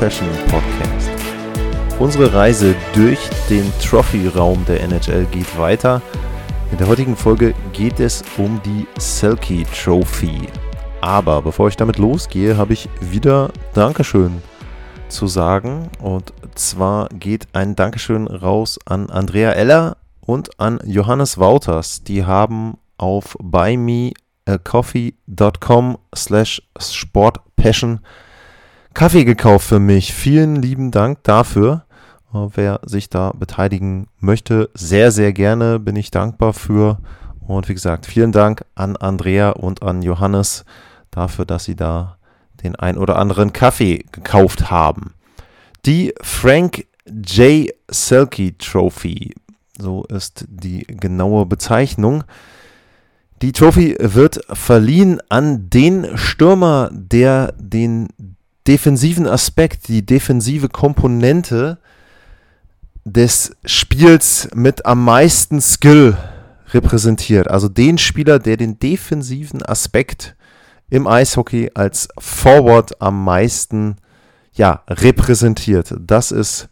Passion Podcast. Unsere Reise durch den Trophy-Raum der NHL geht weiter. In der heutigen Folge geht es um die Selkie Trophy. Aber bevor ich damit losgehe, habe ich wieder Dankeschön zu sagen. Und zwar geht ein Dankeschön raus an Andrea Eller und an Johannes Wouters. Die haben auf buymeacoffee.com slash sportpassion Kaffee gekauft für mich. Vielen lieben Dank dafür. Äh, Wer sich da beteiligen möchte, sehr, sehr gerne bin ich dankbar für. Und wie gesagt, vielen Dank an Andrea und an Johannes dafür, dass sie da den ein oder anderen Kaffee gekauft haben. Die Frank J. Selke Trophy, so ist die genaue Bezeichnung. Die Trophy wird verliehen an den Stürmer, der den defensiven Aspekt, die defensive Komponente des Spiels mit am meisten Skill repräsentiert. Also den Spieler, der den defensiven Aspekt im Eishockey als Forward am meisten ja, repräsentiert. Das ist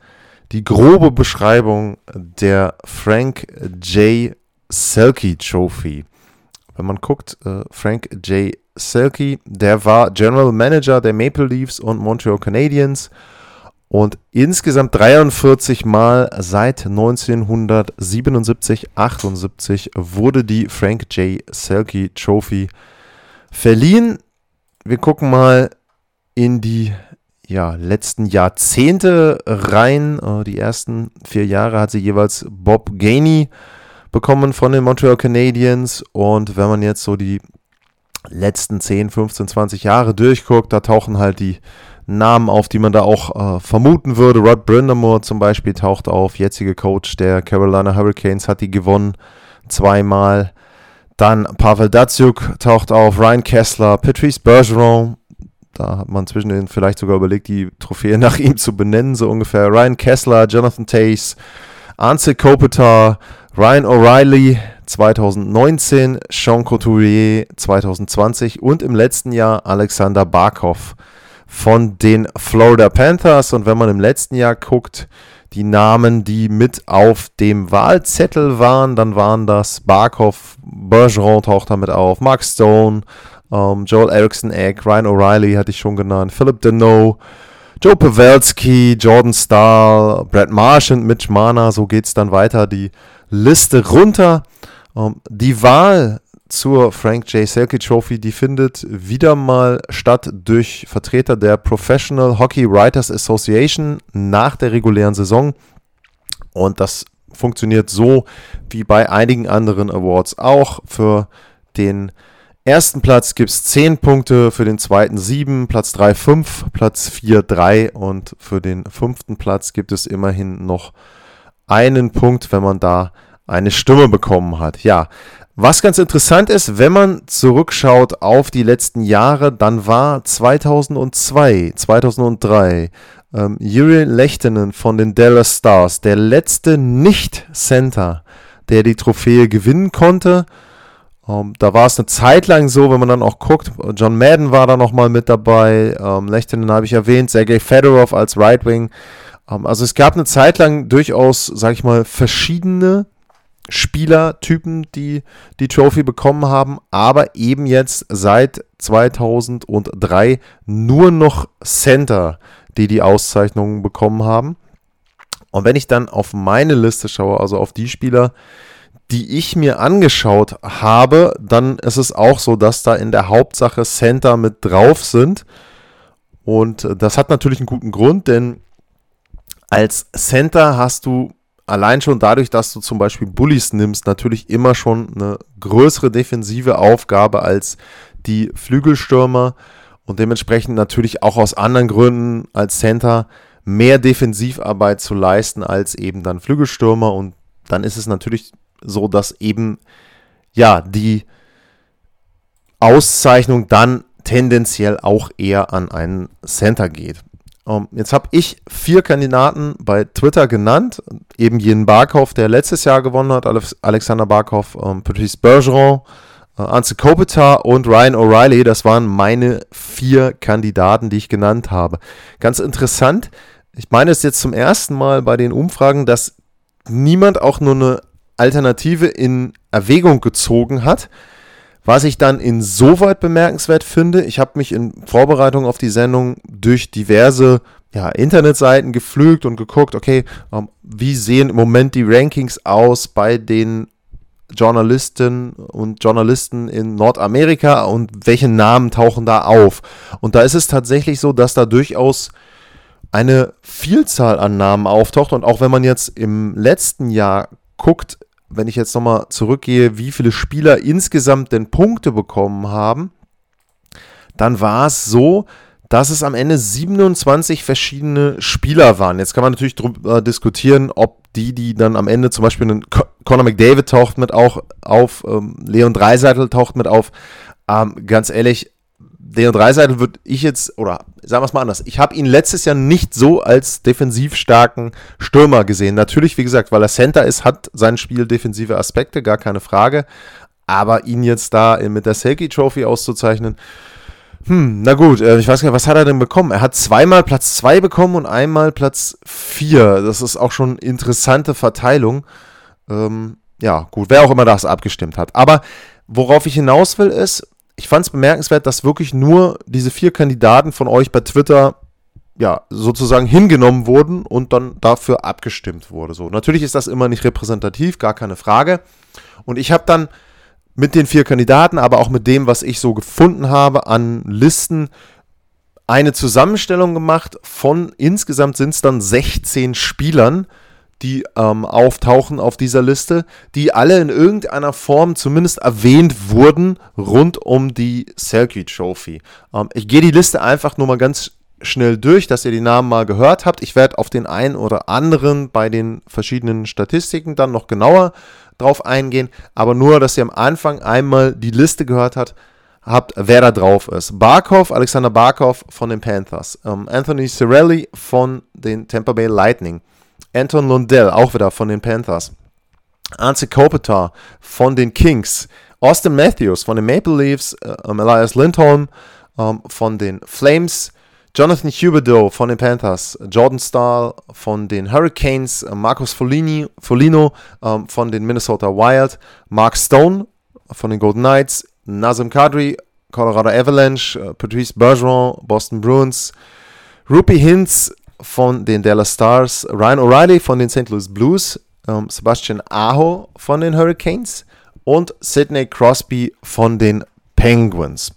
die grobe Beschreibung der Frank J. Selke Trophy. Wenn man guckt, äh, Frank J. Selke, der war General Manager der Maple Leafs und Montreal Canadiens und insgesamt 43 Mal seit 1977, 78 wurde die Frank J. Selke Trophy verliehen. Wir gucken mal in die ja, letzten Jahrzehnte rein. Äh, Die ersten vier Jahre hat sie jeweils Bob Gainey bekommen von den Montreal Canadiens. Und wenn man jetzt so die letzten 10, 15, 20 Jahre durchguckt, da tauchen halt die Namen auf, die man da auch äh, vermuten würde. Rod Brindamore zum Beispiel taucht auf, jetziger Coach der Carolina Hurricanes, hat die gewonnen zweimal. Dann Pavel Datsuk taucht auf, Ryan Kessler, Patrice Bergeron. Da hat man zwischen den vielleicht sogar überlegt, die Trophäe nach ihm zu benennen, so ungefähr. Ryan Kessler, Jonathan Tace, Ansel Kopitar, Ryan O'Reilly 2019, Sean Couturier 2020 und im letzten Jahr Alexander Barkov von den Florida Panthers. Und wenn man im letzten Jahr guckt, die Namen, die mit auf dem Wahlzettel waren, dann waren das Barkov, Bergeron taucht damit auf, Mark Stone, ähm, Joel Erickson Egg, Ryan O'Reilly hatte ich schon genannt, Philip Deneau, Joe Pavelski, Jordan Stahl, Brad Marchand, Mitch Mana, so geht es dann weiter, die Liste runter. Ähm, die Wahl zur Frank J. Selke Trophy, die findet wieder mal statt durch Vertreter der Professional Hockey Writers Association nach der regulären Saison. Und das funktioniert so wie bei einigen anderen Awards auch. Für den ersten Platz gibt es 10 Punkte, für den zweiten 7, Platz 3 5, Platz 4 3 und für den fünften Platz gibt es immerhin noch einen Punkt, wenn man da eine Stimme bekommen hat. Ja, was ganz interessant ist, wenn man zurückschaut auf die letzten Jahre, dann war 2002, 2003 ähm, Juri Lehtinen von den Dallas Stars der letzte Nicht-Center, der die Trophäe gewinnen konnte. Ähm, da war es eine Zeit lang so, wenn man dann auch guckt, John Madden war da nochmal mit dabei, ähm, Lehtinen habe ich erwähnt, Sergei Fedorov als Right Wing. Ähm, also es gab eine Zeit lang durchaus, sag ich mal, verschiedene Spielertypen, die die Trophy bekommen haben, aber eben jetzt seit 2003 nur noch Center, die die Auszeichnungen bekommen haben. Und wenn ich dann auf meine Liste schaue, also auf die Spieler, die ich mir angeschaut habe, dann ist es auch so, dass da in der Hauptsache Center mit drauf sind. Und das hat natürlich einen guten Grund, denn als Center hast du allein schon dadurch, dass du zum Beispiel Bullies nimmst, natürlich immer schon eine größere defensive Aufgabe als die Flügelstürmer und dementsprechend natürlich auch aus anderen Gründen als Center mehr Defensivarbeit zu leisten als eben dann Flügelstürmer. Und dann ist es natürlich so, dass eben ja die Auszeichnung dann tendenziell auch eher an einen Center geht. Um, ähm, jetzt habe ich vier Kandidaten bei Twitter genannt. Eben jenen Barkov, der letztes Jahr gewonnen hat, Alexander Barkov, um, ähm, Patrice Bergeron, uh, Anze Kopitar und Ryan O'Reilly. Das waren meine vier Kandidaten, die ich genannt habe. Ganz interessant. Ich meine es jetzt zum ersten Mal bei den Umfragen, dass niemand auch nur eine Alternative in Erwägung gezogen hat. Was ich dann insoweit bemerkenswert finde, ich habe mich in Vorbereitung auf die Sendung durch diverse ja, Internetseiten geflügt und geguckt, okay, ähm, wie sehen im Moment die Rankings aus bei den Journalisten und Journalisten in Nordamerika und welche Namen tauchen da auf? Und da ist es tatsächlich so, dass da durchaus eine Vielzahl an Namen auftaucht und auch wenn man jetzt im letzten Jahr guckt, wenn ich jetzt nochmal zurückgehe, wie viele Spieler insgesamt denn Punkte bekommen haben, dann war es so, dass es am Ende 27 verschiedene Spieler waren. Jetzt kann man natürlich darüber diskutieren, ob die, die dann am Ende zum Beispiel einen Conor McDavid taucht mit auch auf, ähm, Leon Dreiseitel taucht mit auf. Ähm, ganz ehrlich, Leon Dreiseitel würde ich jetzt, oder sagen wir es mal anders, ich habe ihn letztes Jahr nicht so als defensiv starken Stürmer gesehen. Natürlich, wie gesagt, weil er Center ist, hat sein Spiel defensive Aspekte, gar keine Frage. Aber ihn jetzt da mit der Selkie Trophy auszuzeichnen, hm, na gut, äh, ich weiß gar nicht, was hat er denn bekommen? Er hat zweimal Platz 2 bekommen und einmal Platz 4. Das ist auch schon interessante Verteilung. Ähm, ja, gut, wer auch immer das abgestimmt hat. Aber worauf ich hinaus will, ist, ich fand es bemerkenswert, dass wirklich nur diese vier Kandidaten von euch bei Twitter ja, sozusagen hingenommen wurden und dann dafür abgestimmt wurde. So, natürlich ist das immer nicht repräsentativ, gar keine Frage. Und ich habe dann mit den vier Kandidaten, aber auch mit dem, was ich so gefunden habe an Listen, eine Zusammenstellung gemacht von insgesamt sind es dann 16 Spielern, die ähm, auftauchen auf dieser Liste, die alle in irgendeiner Form zumindest erwähnt wurden rund um die Selkie Trophy. Ähm, ich gehe die Liste einfach nur mal ganz schnell durch, dass ihr die Namen mal gehört habt. Ich werde auf den einen oder anderen bei den verschiedenen Statistiken dann noch genauer drauf eingehen, aber nur, dass ihr am Anfang einmal die Liste gehört habt, habt, wer da drauf ist. Barkov, Alexander Barkov von den Panthers, ähm, Anthony Cirelli von den Tampa Bay Lightning, Anton Lundell, auch wieder von den Panthers. Anze Kopitar von den Kings. Austin Matthews von den Maple Leafs. Äh, Elias Lindholm ähm, von den Flames. Jonathan Huberdeau von den Panthers. Jordan Stahl von den Hurricanes. Äh, Marcus Folini, Folino ähm, von den Minnesota Wild. Mark Stone von den Golden Knights. Nazem Kadri, Colorado Avalanche. Äh, Patrice Bergeron, Boston Bruins. Rupi Hintz von den Dallas Stars, Ryan O'Reilly von den St. Louis Blues, ähm, Sebastian Aho von den Hurricanes und Sidney Crosby von den Penguins.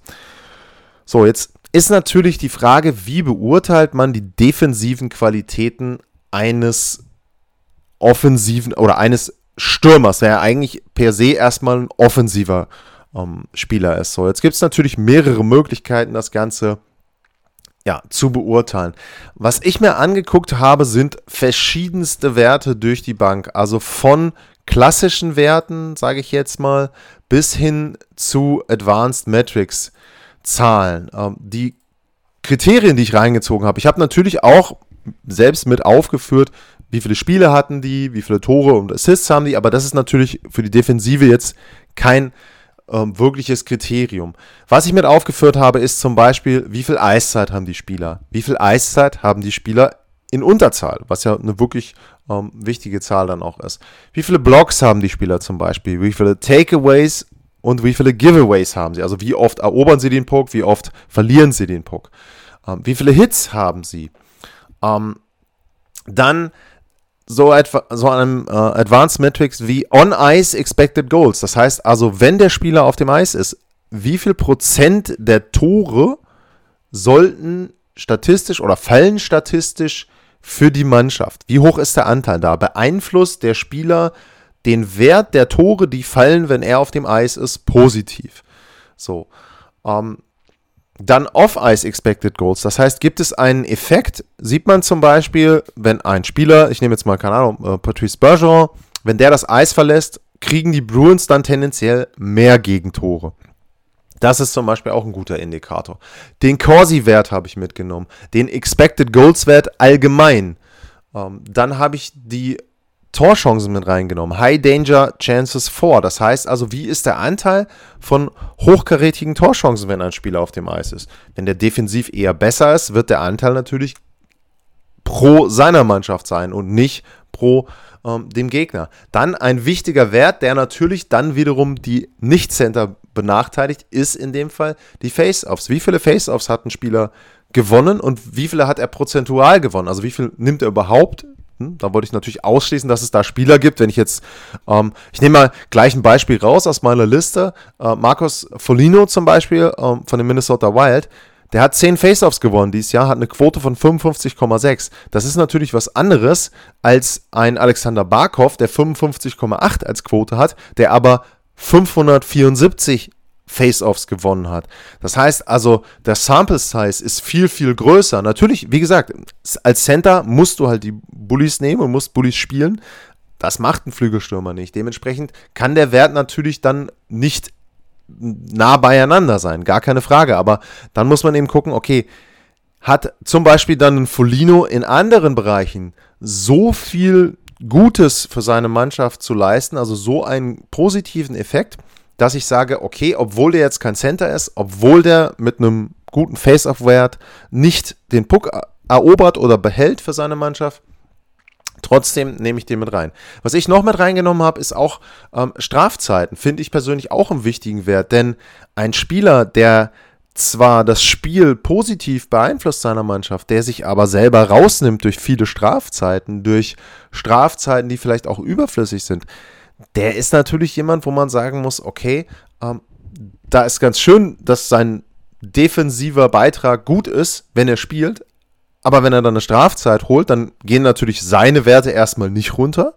So, jetzt ist natürlich die Frage, wie beurteilt man die defensiven Qualitäten eines offensiven oder eines Stürmers, der ja eigentlich per se erstmal ein offensiver ähm, Spieler ist. So, jetzt gibt es natürlich mehrere Möglichkeiten, das Ganze ja, zu beurteilen. Was ich mir angeguckt habe, sind verschiedenste Werte durch die Bank. Also von klassischen Werten, sage ich jetzt mal, bis hin zu Advanced Metrics Zahlen. Ähm, die Kriterien, die ich reingezogen habe, ich habe natürlich auch selbst mit aufgeführt, wie viele Spiele hatten die, wie viele Tore und Assists haben die, aber das ist natürlich für die Defensive jetzt kein ähm, wirkliches Kriterium. Was ich mit aufgeführt habe, ist zum Beispiel, wie viel Eiszeit haben die Spieler? Wie viel Eiszeit haben die Spieler in Unterzahl, was ja eine wirklich ähm, wichtige Zahl dann auch ist. Wie viele Blocks haben die Spieler zum Beispiel? Wie viele Takeaways und wie viele Giveaways haben sie? Also wie oft erobern sie den Puck, wie oft verlieren sie den Puck? Ähm, wie viele Hits haben sie? Ähm, dann so, so einem äh, Advanced Metrics wie On-Ice Expected Goals. Das heißt also, wenn der Spieler auf dem Eis ist, wie viel Prozent der Tore sollten statistisch oder fallen statistisch für die Mannschaft? Wie hoch ist der Anteil da? Beeinflusst der Spieler den Wert der Tore, die fallen, wenn er auf dem Eis ist, positiv? So. Ähm, Dann Off-Ice Expected Goals. Das heißt, gibt es einen Effekt? Sieht man zum Beispiel, wenn ein Spieler, ich nehme jetzt mal, keine Ahnung, äh, Patrice Bergeron, wenn der das Eis verlässt, kriegen die Bruins dann tendenziell mehr Gegentore. Das ist zum Beispiel auch ein guter Indikator. Den Corsi-Wert habe ich mitgenommen. Den Expected Goals-Wert allgemein. Ähm, dann habe ich die Torchancen mit reingenommen. High Danger Chances for. Das heißt also, wie ist der Anteil von hochkarätigen Torchancen, wenn ein Spieler auf dem Eis ist? Wenn der defensiv eher besser ist, wird der Anteil natürlich pro seiner Mannschaft sein und nicht pro ähm, dem Gegner. Dann ein wichtiger Wert, der natürlich dann wiederum die Nicht-Center benachteiligt, ist in dem Fall die Face-Offs. Wie viele Face-Offs hat ein Spieler gewonnen und wie viele hat er prozentual gewonnen? Also wie viel nimmt er überhaupt hm, da wollte ich natürlich ausschließen, dass es da Spieler gibt. Wenn ich jetzt, ähm, ich nehme mal gleich ein Beispiel raus aus meiner Liste. Äh, Marcos Folino zum Beispiel ähm, von den Minnesota Wild. Der hat 10 Faceoffs gewonnen dieses Jahr, hat eine Quote von 55,6. Das ist natürlich was anderes als ein Alexander Barkov, der 55,8 als Quote hat, der aber 574 Face-Offs gewonnen hat. Das heißt also, der Sample Size ist viel, viel größer. Natürlich, wie gesagt, als Center musst du halt die Bullies nehmen und musst Bullies spielen. Das macht ein Flügelstürmer nicht. Dementsprechend kann der Wert natürlich dann nicht nah beieinander sein, gar keine Frage. Aber dann muss man eben gucken, okay, hat zum Beispiel dann ein Folino in anderen Bereichen so viel Gutes für seine Mannschaft zu leisten, also so einen positiven Effekt, dass ich sage, okay, obwohl der jetzt kein Center ist, obwohl der mit einem guten Face-Off-Wert nicht den Puck erobert oder behält für seine Mannschaft, Trotzdem nehme ich den mit rein. Was ich noch mit reingenommen habe, ist auch ähm, Strafzeiten. Finde ich persönlich auch einen wichtigen Wert. Denn ein Spieler, der zwar das Spiel positiv beeinflusst seiner Mannschaft, der sich aber selber rausnimmt durch viele Strafzeiten, durch Strafzeiten, die vielleicht auch überflüssig sind, der ist natürlich jemand, wo man sagen muss, okay, ähm, da ist ganz schön, dass sein defensiver Beitrag gut ist, wenn er spielt, aber wenn er dann eine Strafzeit holt, dann gehen natürlich seine Werte erstmal nicht runter,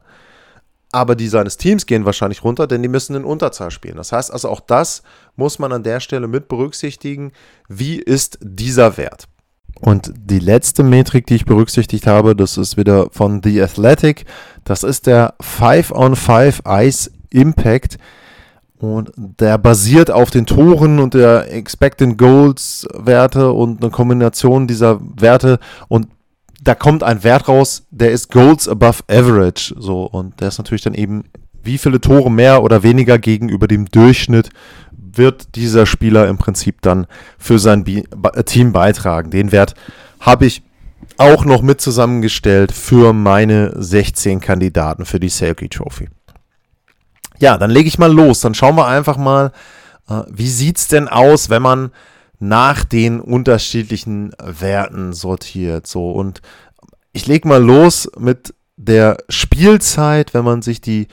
aber die seines Teams gehen wahrscheinlich runter, denn die müssen in Unterzahl spielen. Das heißt also, auch das muss man an der Stelle mit berücksichtigen. Wie ist dieser Wert? Und die letzte Metrik, die ich berücksichtigt habe, das ist wieder von The Athletic. Das ist der 5-on-5 Ice Impact. Und der basiert auf den Toren und der Expected Goals Werte und eine Kombination dieser Werte. Und da kommt ein Wert raus, der ist Goals above average. So, und der ist natürlich dann eben, wie viele Tore mehr oder weniger gegenüber dem Durchschnitt wird dieser Spieler im Prinzip dann für sein Team beitragen. Den Wert habe ich auch noch mit zusammengestellt für meine 16 Kandidaten für die Selkie Trophy. Ja, dann lege ich mal los. Dann schauen wir einfach mal, äh, wie sieht es denn aus, wenn man nach den unterschiedlichen Werten sortiert. So, und ich lege mal los mit der Spielzeit, wenn man sich die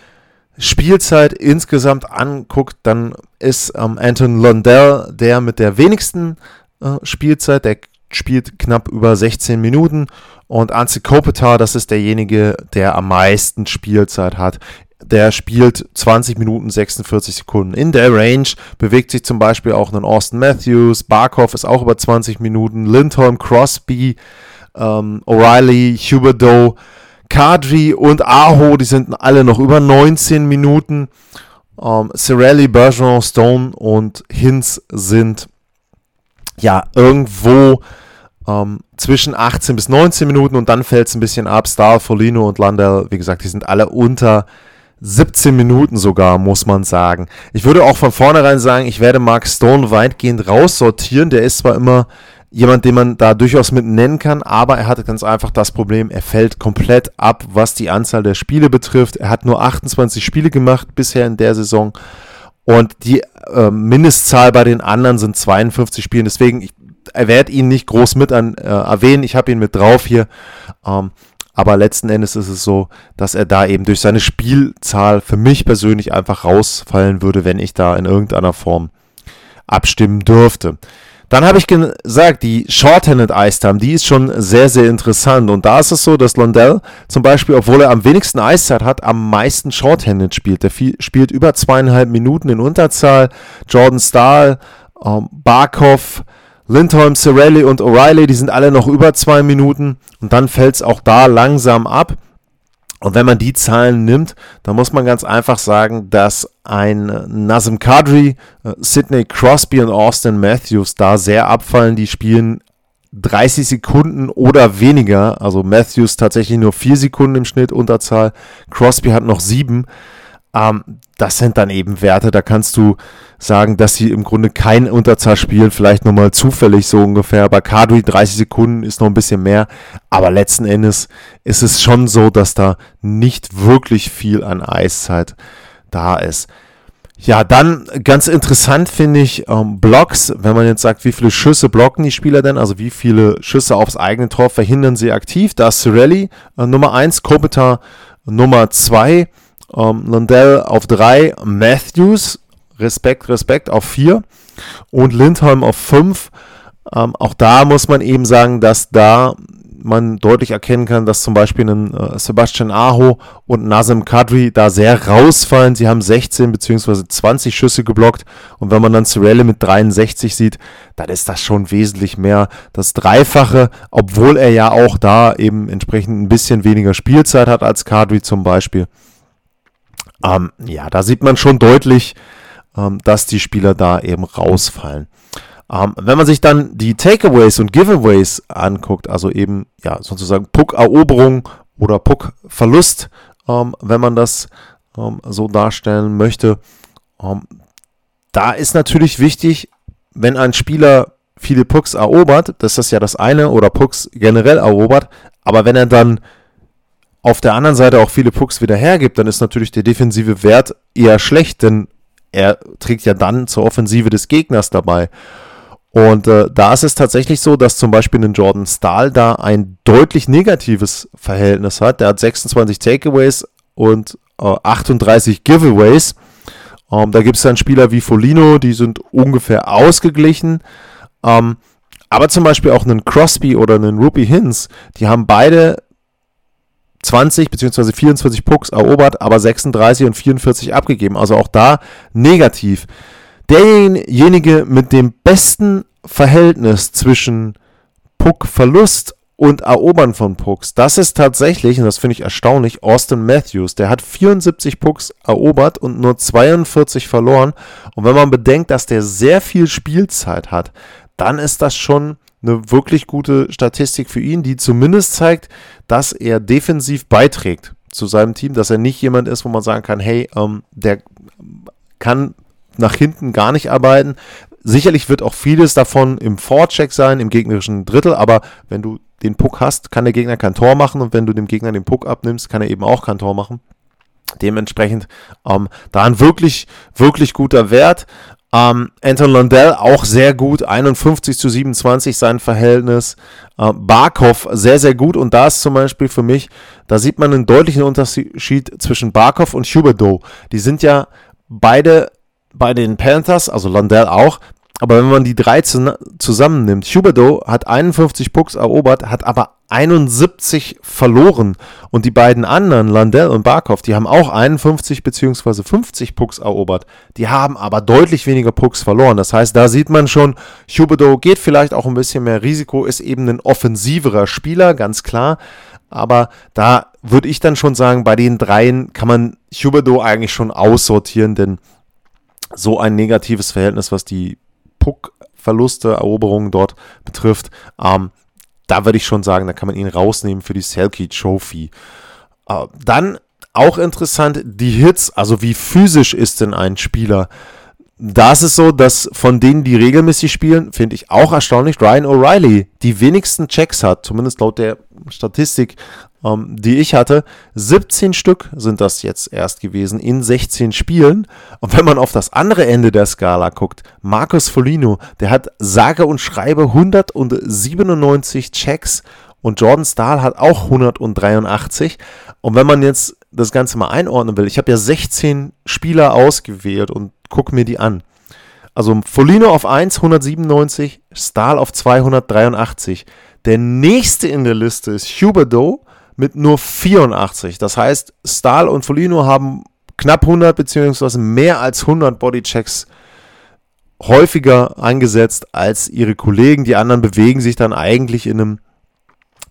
Spielzeit insgesamt anguckt, dann ist ähm, Anton Lundell der mit der wenigsten äh, Spielzeit, der spielt knapp über 16 Minuten. Und Anze Kopitar, das ist derjenige, der am meisten Spielzeit hat. Der spielt 20 Minuten 46 Sekunden. In der Range bewegt sich zum Beispiel auch ein Austin Matthews, Barkov ist auch über 20 Minuten, Lindholm, Crosby, ähm, O'Reilly, Huberdeau, Kadri und Aho, die sind alle noch über 19 Minuten. Ähm, Cirelli, Bergeron, Stone und Hinz sind ja irgendwo ähm, zwischen 18 bis 19 Minuten und dann fällt es ein bisschen ab. Star, Folino und Landell, wie gesagt, die sind alle unter 17 Minuten sogar, muss man sagen. Ich würde auch von vornherein sagen, ich werde Mark Stone weitgehend raussortieren. Der ist zwar immer jemand, den man da durchaus mit nennen kann, aber er hatte ganz einfach das Problem, er fällt komplett ab, was die Anzahl der Spiele betrifft. Er hat nur 28 Spiele gemacht bisher in der Saison und die äh, Mindestzahl bei den anderen sind 52 Spiele. Deswegen, ich werde ihn nicht groß mit an, äh, erwähnen, ich habe ihn mit drauf hier. Ähm, aber letzten Endes ist es so, dass er da eben durch seine Spielzahl für mich persönlich einfach rausfallen würde, wenn ich da in irgendeiner Form abstimmen dürfte. Dann habe ich gesagt, die Shorthanded Ice Time, die ist schon sehr, sehr interessant. Und da ist es so, dass Londell zum Beispiel, obwohl er am wenigsten Eiszeit hat, am meisten Shorthanded spielt. Der spielt über zweieinhalb Minuten in Unterzahl. Jordan Stahl, ähm, Barkov, Lindholm, Cirelli und O'Reilly, die sind alle noch über zwei Minuten und dann fällt es auch da langsam ab. Und wenn man die Zahlen nimmt, dann muss man ganz einfach sagen, dass ein Nazem Kadri, äh, Sidney Crosby und Austin Matthews da sehr abfallen. Die spielen 30 Sekunden oder weniger. Also Matthews tatsächlich nur 4 Sekunden im Schnitt Unterzahl. Crosby hat noch 7. Ähm, das sind dann eben Werte, da kannst du sagen, dass sie im Grunde kein Unterzahl spielen, vielleicht nochmal zufällig so ungefähr. Bei Kadri 30 Sekunden ist noch ein bisschen mehr, aber letzten Endes ist es schon so, dass da nicht wirklich viel an Eiszeit da ist. Ja, dann ganz interessant finde ich ähm, Blocks, wenn man jetzt sagt, wie viele Schüsse blocken die Spieler denn, also wie viele Schüsse aufs eigene Tor verhindern sie aktiv. Da ist Cirelli äh, Nummer 1, Kopitar Nummer 2, ähm, Lundell auf 3, Matthews, Respekt, Respekt, auf 4 und Lindholm auf 5. Ähm, auch da muss man eben sagen, dass da man deutlich erkennen kann, dass zum Beispiel ein äh, Sebastian Aho und Nazem Kadri da sehr rausfallen. Sie haben 16 bzw. 20 Schüsse geblockt und wenn man dann Cirelli mit 63 sieht, dann ist das schon wesentlich mehr das Dreifache, obwohl er ja auch da eben entsprechend ein bisschen weniger Spielzeit hat als Kadri zum Beispiel. Ähm, ja, da sieht man schon deutlich, ähm, dass die Spieler da eben rausfallen. Ähm, wenn man sich dann die Takeaways und Giveaways anguckt, also eben ja sozusagen Puck-Eroberung oder Puck-Verlust, ähm, wenn man das ähm, so darstellen möchte, ähm, da ist natürlich wichtig, wenn ein Spieler viele Pucks erobert, das ist ja das eine, oder Pucks generell erobert, aber wenn er dann auf der anderen Seite auch viele Pucks wieder hergibt, dann ist natürlich der defensive Wert eher schlecht, denn er trägt ja dann zur Offensive des Gegners dabei. Und äh, da ist es tatsächlich so, dass zum Beispiel ein Jordan Stahl da ein deutlich negatives Verhältnis hat. Der hat 26 Takeaways und äh, 38 Giveaways. Ähm, da gibt es dann Spieler wie Folino, die sind ungefähr ausgeglichen. Ähm, aber zum Beispiel auch einen Crosby oder einen Ruby Hinz, die haben beide 20 bzw. 24 Pucks erobert, aber 36 und 44 abgegeben. Also auch da negativ. Derjenige mit dem besten Verhältnis zwischen Puckverlust und Erobern von Pucks, das ist tatsächlich, und das finde ich erstaunlich, Austin Matthews. Der hat 74 Pucks erobert und nur 42 verloren. Und wenn man bedenkt, dass der sehr viel Spielzeit hat, dann ist das schon eine wirklich gute Statistik für ihn, die zumindest zeigt, dass er defensiv beiträgt zu seinem Team, dass er nicht jemand ist, wo man sagen kann, hey, ähm, der kann nach hinten gar nicht arbeiten. Sicherlich wird auch vieles davon im Vorcheck sein, im gegnerischen Drittel, aber wenn du den Puck hast, kann der Gegner kein Tor machen und wenn du dem Gegner den Puck abnimmst, kann er eben auch kein Tor machen. Dementsprechend ähm, da ein wirklich, wirklich guter Wert. Ähm, Anton Lundell auch sehr gut, 51 zu 27 sein Verhältnis. Äh, Barkov sehr, sehr gut und da ist zum Beispiel für mich, da sieht man einen deutlichen Unterschied zwischen Barkov und Huberdeau. Die sind ja beide bei den Panthers, also Lundell auch, aber wenn man die drei zusammennimmt, Huberdeau hat 51 Pucks erobert, hat aber 71 verloren. Und die beiden anderen, Landell und Barkov, die haben auch 51 bzw. 50 Pucks erobert. Die haben aber deutlich weniger Pucks verloren. Das heißt, da sieht man schon, Huberdeau geht vielleicht auch ein bisschen mehr Risiko, ist eben ein offensiverer Spieler, ganz klar. Aber da würde ich dann schon sagen, bei den dreien kann man Huberdeau eigentlich schon aussortieren, denn so ein negatives Verhältnis, was die Puckverluste, Eroberungen dort betrifft, ähm, da würde ich schon sagen, da kann man ihn rausnehmen für die Selkie Trophy. Äh, dann auch interessant, die Hits, also wie physisch ist denn ein Spieler? Da ist es so, dass von denen, die regelmäßig spielen, finde ich auch erstaunlich, Ryan O'Reilly die wenigsten Checks hat, zumindest laut der Statistik, ähm, die ich hatte. 17 Stück sind das jetzt erst gewesen in 16 Spielen. Und wenn man auf das andere Ende der Skala guckt, Marcus Folino, der hat sage und schreibe 197 Checks und Jordan Stahl hat auch 183. Und wenn man jetzt das Ganze mal einordnen will, ich habe ja 16 Spieler ausgewählt und gucke mir die an. Also Folino auf 1, 197, Stahl auf 283. Der nächste in der Liste ist Huberdeau mit nur 84. Das heißt, Stahl und Folino haben knapp 100 beziehungsweise mehr als 100 Bodychecks häufiger eingesetzt als ihre Kollegen. Die anderen bewegen sich dann eigentlich in einem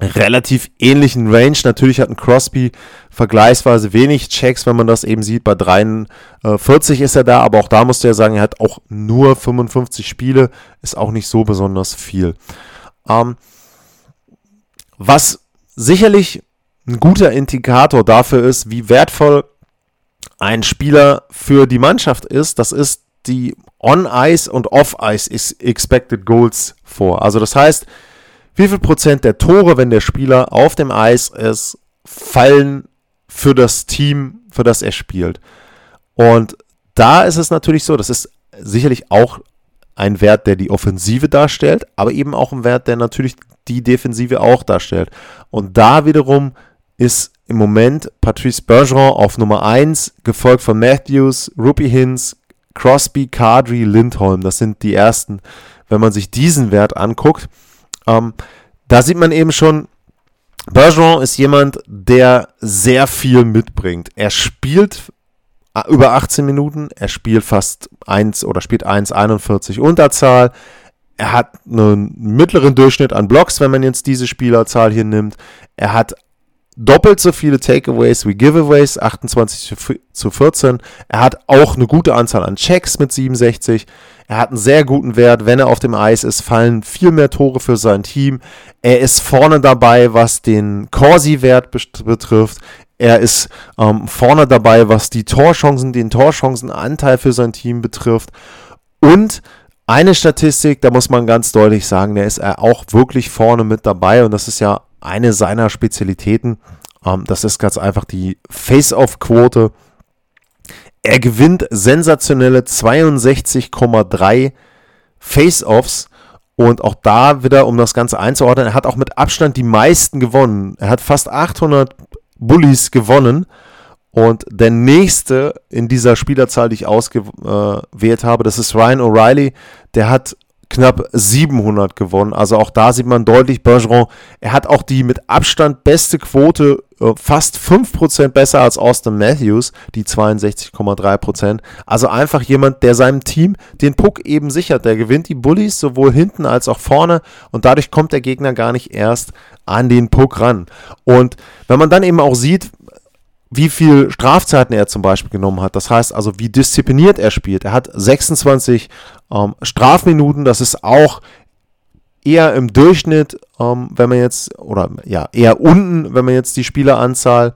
relativ ähnlichen Range. Natürlich hat ein Crosby vergleichsweise wenig Checks, wenn man das eben sieht. Bei 43 ist er da, aber auch da musste er sagen, er hat auch nur 55 Spiele, ist auch nicht so besonders viel. Ähm, was sicherlich ein guter Indikator dafür ist, wie wertvoll ein Spieler für die Mannschaft ist, das ist die On-Ice und Off-Ice Expected Goals vor. Also das heißt, wie viel Prozent der Tore, wenn der Spieler auf dem Eis ist, fallen für das Team, für das er spielt. Und da ist es natürlich so, das ist sicherlich auch ein Wert, der die Offensive darstellt, aber eben auch ein Wert, der natürlich die Defensive auch darstellt. Und da wiederum ist im Moment Patrice Bergeron auf Nummer 1, gefolgt von Matthews, Rupi Hins, Crosby, Kadri, Lindholm. Das sind die ersten, wenn man sich diesen Wert anguckt. Ähm, da sieht man eben schon, Bergeron ist jemand, der sehr viel mitbringt. Er spielt äh, über 18 Minuten, er spielt fast 1 oder spielt 1,41 Unterzahl. Er hat einen mittleren Durchschnitt an Blocks, wenn man jetzt diese Spielerzahl hier nimmt. Er hat doppelt so viele Takeaways wie Giveaways, 28 zu 14. Er hat auch eine gute Anzahl an Checks mit 67. Er hat einen sehr guten Wert. Wenn er auf dem Eis ist, fallen viel mehr Tore für sein Team. Er ist vorne dabei, was den Corsi-Wert betrifft. Er ist ähm, vorne dabei, was die Torchancen, den Torchancenanteil für sein Team betrifft. Und eine Statistik, da muss man ganz deutlich sagen, da ist er auch wirklich vorne mit dabei. Und das ist ja eine seiner Spezialitäten. Ähm, das ist ganz einfach die Face-Off-Quote. Er gewinnt sensationelle 62,3 Face-Offs. Und auch da wieder, um das Ganze einzuordnen, er hat auch mit Abstand die meisten gewonnen. Er hat fast 800 Bullies gewonnen. Und der nächste in dieser Spielerzahl, die ich ausgewählt habe, das ist Ryan O'Reilly. Der hat knapp 700 gewonnen. Also auch da sieht man deutlich, Bergeron, er hat auch die mit Abstand beste Quote, äh, fast 5% besser als Austin Matthews, die 62,3%. Also einfach jemand, der seinem Team den Puck eben sichert. Der gewinnt die Bullies sowohl hinten als auch vorne und dadurch kommt der Gegner gar nicht erst an den Puck ran. Und wenn man dann eben auch sieht, wie viel Strafzeiten er zum Beispiel genommen hat. Das heißt also, wie diszipliniert er spielt. Er hat 26 ähm, Strafminuten. Das ist auch eher im Durchschnitt, ähm, wenn man jetzt, oder ja, eher unten, wenn man jetzt die Spieleranzahl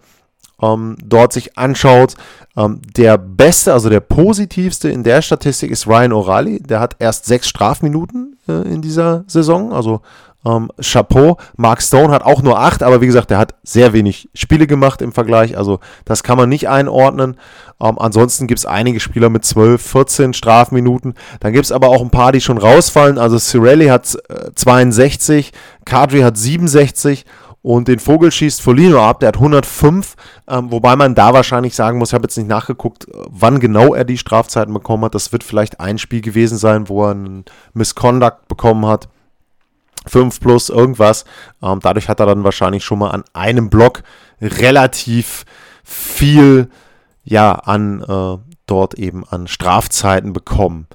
ähm, dort sich anschaut. Ähm, der beste, also der positivste in der Statistik ist Ryan O'Reilly. Der hat erst sechs Strafminuten äh, in dieser Saison, also ähm, Chapeau. Mark Stone hat auch nur acht, aber wie gesagt, der hat sehr wenig Spiele gemacht im Vergleich. Also das kann man nicht einordnen. Ähm, ansonsten gibt es einige Spieler mit 12, 14 Strafminuten. Dann gibt es aber auch ein paar, die schon rausfallen. Also Cirelli hat äh, 62, Kadri hat 67 und den Vogel schießt Folino ab, der hat 105, ähm, wobei man da wahrscheinlich sagen muss, ich habe jetzt nicht nachgeguckt, wann genau er die Strafzeiten bekommen hat. Das wird vielleicht ein Spiel gewesen sein, wo er einen Misconduct bekommen hat. 5 plus irgendwas. Ähm, dadurch hat er dann wahrscheinlich schon mal an einem Block relativ viel ja an äh, dort eben an Strafzeiten bekommen.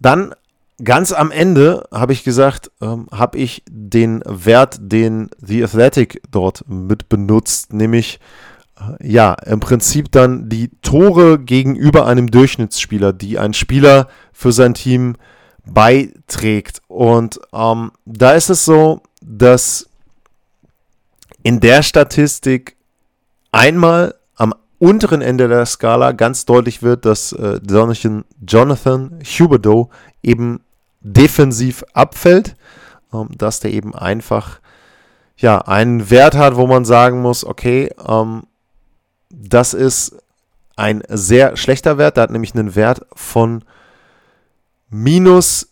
Dann ganz am Ende habe ich gesagt, ähm, habe ich den Wert, den The Athletic dort mit benutzt, nämlich äh, ja, im Prinzip dann die Tore gegenüber einem Durchschnittsspieler, die ein Spieler für sein Team beiträgt. Und ähm, da ist es so, dass in der Statistik einmal am unteren Ende der Skala ganz deutlich wird, dass äh, Jonathan Huberdeau eben defensiv abfällt, ähm, dass der eben einfach ja einen Wert hat, wo man sagen muss, okay, ähm, das ist ein sehr schlechter Wert, der hat nämlich einen Wert von minus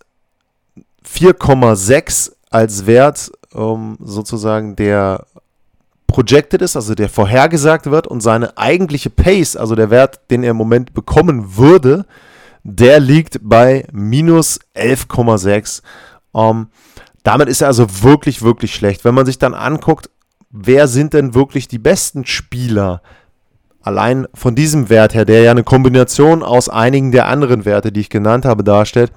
4,6 als Wert ähm, sozusagen der projected ist, also der vorhergesagt wird und seine eigentliche Pace, also der Wert, den er im Moment bekommen würde, der liegt bei minus 11,6. Ähm, damit ist er also wirklich, wirklich schlecht. Wenn man sich dann anguckt, wer sind denn wirklich die besten Spieler allein von diesem Wert her, der ja eine Kombination aus einigen der anderen Werte, die ich genannt habe, darstellt,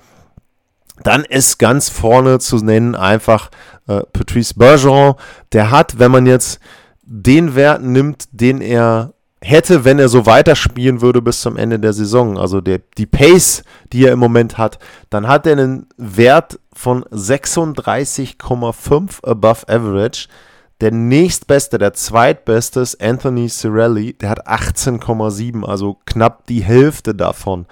dann ist ganz vorne zu nennen einfach äh, Patrice Bergeron. Der hat, wenn man jetzt den Wert nimmt, den er hätte, wenn er so weiterspielen würde bis zum Ende der Saison, also der, die Pace, die er im Moment hat, dann hat er einen Wert von 36,5 above average. Der nächstbeste, der zweitbeste ist Anthony Cirelli, der hat 18,7, also knapp die Hälfte davon.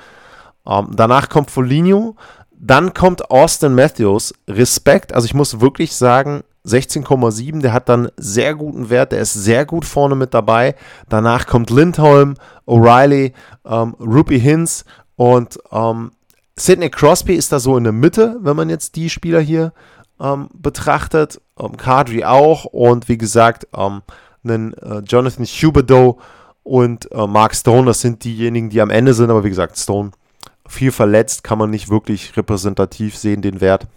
Ähm, danach kommt Foligno, dann kommt Austin Matthews. Respekt, also ich muss wirklich sagen, 16,7, der hat dann sehr guten Wert, der ist sehr gut vorne mit dabei. Danach kommt Lindholm, O'Reilly, ähm, Ruby Hinz und ähm, Sidney Crosby ist da so in der Mitte, wenn man jetzt die Spieler hier ähm, betrachtet. Ähm, Kadri auch und wie gesagt, ähm, einen, äh, Jonathan Huberdeau und äh, Mark Stone, das sind diejenigen, die am Ende sind, aber wie gesagt, Stone viel verletzt, kann man nicht wirklich repräsentativ sehen, den Wert.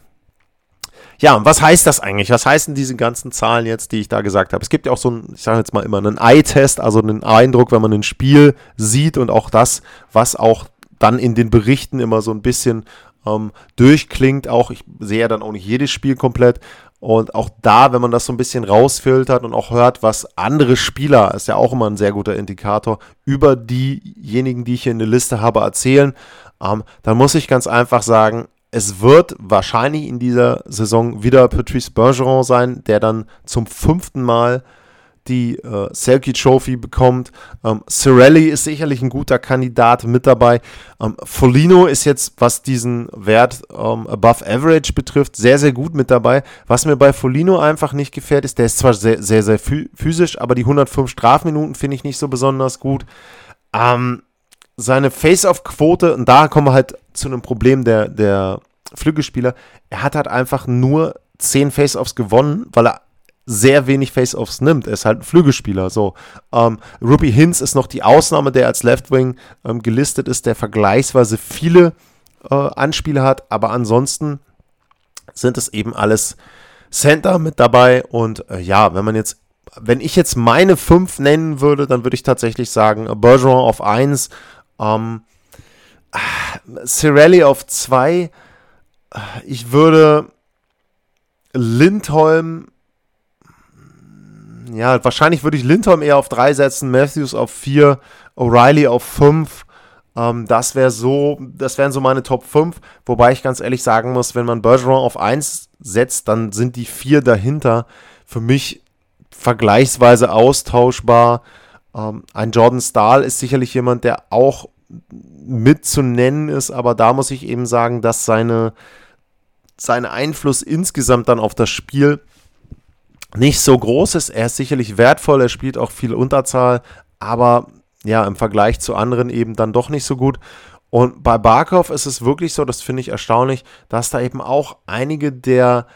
Ja, und was heißt das eigentlich? Was heißen diese ganzen Zahlen jetzt, die ich da gesagt habe? Es gibt ja auch so einen, ich sage jetzt mal immer, einen Eye-Test, also einen Eindruck, wenn man ein Spiel sieht und auch das, was auch dann in den Berichten immer so ein bisschen ähm, durchklingt. Auch ich sehe ja dann auch nicht jedes Spiel komplett. Und auch da, wenn man das so ein bisschen rausfiltert und auch hört, was andere Spieler, ist ja auch immer ein sehr guter Indikator, über diejenigen, die ich hier in der Liste habe, erzählen, ähm, dann muss ich ganz einfach sagen, es wird wahrscheinlich in dieser Saison wieder Patrice Bergeron sein, der dann zum fünften Mal die äh, Selkie Trophy bekommt. Ähm, Cirelli ist sicherlich ein guter Kandidat mit dabei. Ähm, Folino ist jetzt, was diesen Wert ähm, above average betrifft, sehr, sehr gut mit dabei. Was mir bei Folino einfach nicht gefällt, ist, der ist zwar sehr, sehr, sehr physisch, aber die 105 Strafminuten finde ich nicht so besonders gut. Ähm, seine Face-Off-Quote, und da kommen wir halt zu einem Problem der, der Flügelspieler, er hat halt einfach nur 10 Face-Offs gewonnen, weil er sehr wenig Face-Offs nimmt. Er ist halt ein Flügelspieler. So. Ähm, Ruby Hinz ist noch die Ausnahme, der als Left Wing ähm, gelistet ist, der vergleichsweise viele äh, Anspiele hat, aber ansonsten sind es eben alles Center mit dabei. Und äh, ja, wenn man jetzt, wenn ich jetzt meine fünf nennen würde, dann würde ich tatsächlich sagen, Bergeron auf 1, ähm, Cirelli auf 2. Ich würde Lindholm, ja, wahrscheinlich würde ich Lindholm eher auf 3 setzen, Matthews auf 4, O'Reilly auf 5. Ähm, das wäre so, das wären so meine Top 5. Wobei ich ganz ehrlich sagen muss, wenn man Bergeron auf 1 setzt, dann sind die vier dahinter für mich vergleichsweise austauschbar. Ähm, ein Jordan Stahl ist sicherlich jemand, der auch mit zu nennen ist, aber da muss ich eben sagen, dass seine, sein Einfluss insgesamt dann auf das Spiel nicht so groß ist. Er ist sicherlich wertvoll, er spielt auch viel Unterzahl, aber ja, im Vergleich zu anderen eben dann doch nicht so gut. Und bei Barkov ist es wirklich so, das finde ich erstaunlich, dass da eben auch einige der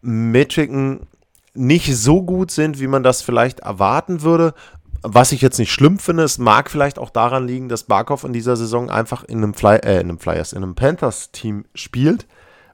Metriken nicht so gut sind, wie man das vielleicht erwarten würde. Was ich jetzt nicht schlimm finde, es mag vielleicht auch daran liegen, dass Barkov in dieser Saison einfach in einem, Fly, äh, in einem Flyers, in einem Panthers-Team spielt,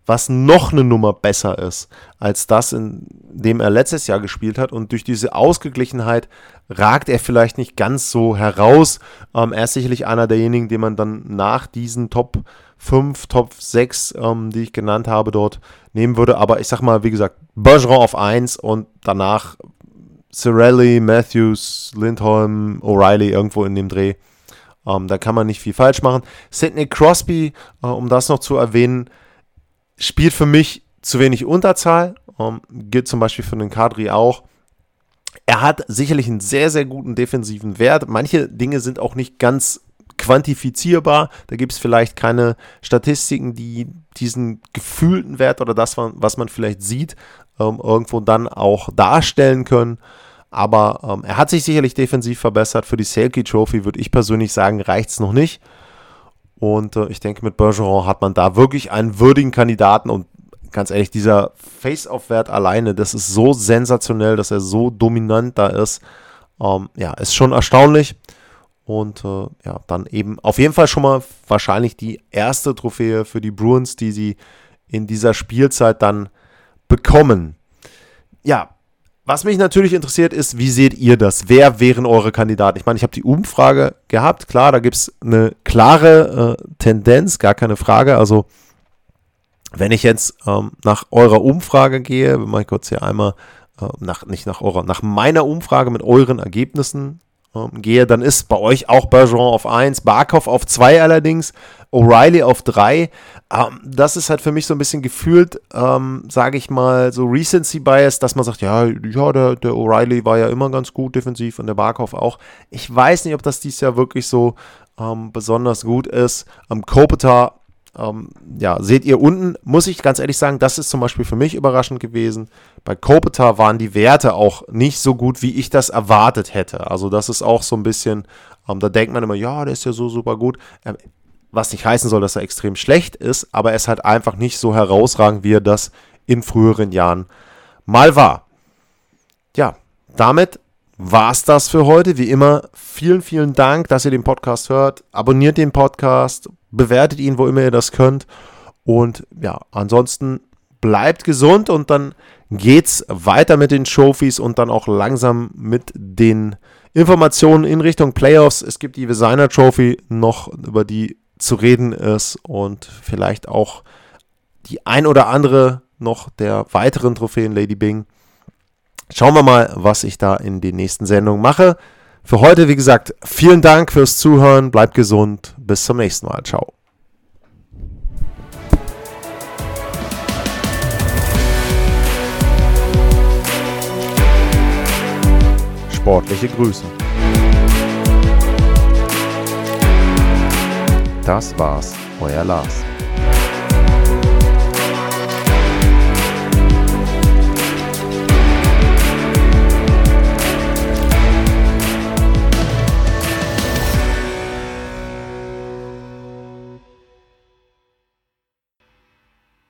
was noch eine Nummer besser ist als das, in dem er letztes Jahr gespielt hat. Und durch diese Ausgeglichenheit ragt er vielleicht nicht ganz so heraus. Ähm, er ist sicherlich einer derjenigen, den man dann nach diesen Top 5, Top 6, ähm, die ich genannt habe, dort nehmen würde. Aber ich sag mal, wie gesagt, Bergeron auf 1 und danach Cirelli, Matthews, Lindholm, O'Reilly irgendwo in dem Dreh. Ähm, da kann man nicht viel falsch machen. Sidney Crosby, äh, um das noch zu erwähnen, spielt für mich zu wenig Unterzahl. Ähm, gilt zum Beispiel für den Kadri auch. Er hat sicherlich einen sehr, sehr guten defensiven Wert. Manche Dinge sind auch nicht ganz quantifizierbar. Da gibt es vielleicht keine Statistiken, die diesen gefühlten Wert oder das, was man vielleicht sieht, ähm, irgendwo dann auch darstellen können. Aber ähm, er hat sich sicherlich defensiv verbessert. Für die Selkie Trophy würde ich persönlich sagen, reicht es noch nicht. Und äh, ich denke, mit Bergeron hat man da wirklich einen würdigen Kandidaten. Und ganz ehrlich, dieser Face-Off-Wert alleine, das ist so sensationell, dass er so dominant da ist. Ähm, ja, ist schon erstaunlich. Und äh, ja, dann eben auf jeden Fall schon mal wahrscheinlich die erste Trophäe für die Bruins, die sie in dieser Spielzeit dann bekommen. Ja, was mich natürlich interessiert ist, wie seht ihr das? Wer wären eure Kandidaten? Ich meine, ich habe die Umfrage gehabt. Klar, da gibt es eine klare äh, Tendenz, gar keine Frage. Also, wenn ich jetzt ähm, nach eurer Umfrage gehe, mache ich kurz hier einmal äh, nach, nicht nach eurer, nach meiner Umfrage mit euren Ergebnissen ähm, gehe, dann ist bei euch auch Bergeron auf 1, Barkov auf 2 allerdings, O'Reilly auf 3. Ähm, das ist halt für mich so ein bisschen gefühlt, ähm, sage ich mal, so Recency Bias, dass man sagt, ja, ja der, der O'Reilly war ja immer ganz gut defensiv und der Barkov auch. Ich weiß nicht, ob das dieses Jahr wirklich so ähm, besonders gut ist. Am Kopitar ähm, ja, seht ihr unten, muss ich ganz ehrlich sagen, das ist zum Beispiel für mich überraschend gewesen. Bei Kopitar waren die Werte auch nicht so gut, wie ich das erwartet hätte. Also das ist auch so ein bisschen, ähm, da denkt man immer, ja, der ist ja so super gut. Ähm, was nicht heißen soll, dass er extrem schlecht ist, aber er ist halt einfach nicht so herausragend, wie er das in früheren Jahren mal war. Ja, damit war es das für heute. Wie immer, vielen, vielen Dank, dass ihr den Podcast hört. Abonniert den Podcast, bewertet ihn, wo immer ihr das könnt. Und ja, ansonsten bleibt gesund und dann geht's weiter mit den Trophies und dann auch langsam mit den Informationen in Richtung Playoffs. Es gibt die Designer Trophy noch, über die zu reden ist und vielleicht auch die ein oder andere noch der weiteren Trophäen Lady Bing. Schauen wir mal, was ich da in den nächsten Sendungen mache. Für heute, wie gesagt, vielen Dank fürs Zuhören. Bleibt gesund. Bis zum nächsten Mal. Ciao. Sportliche Grüße. Das war's, euer Lars.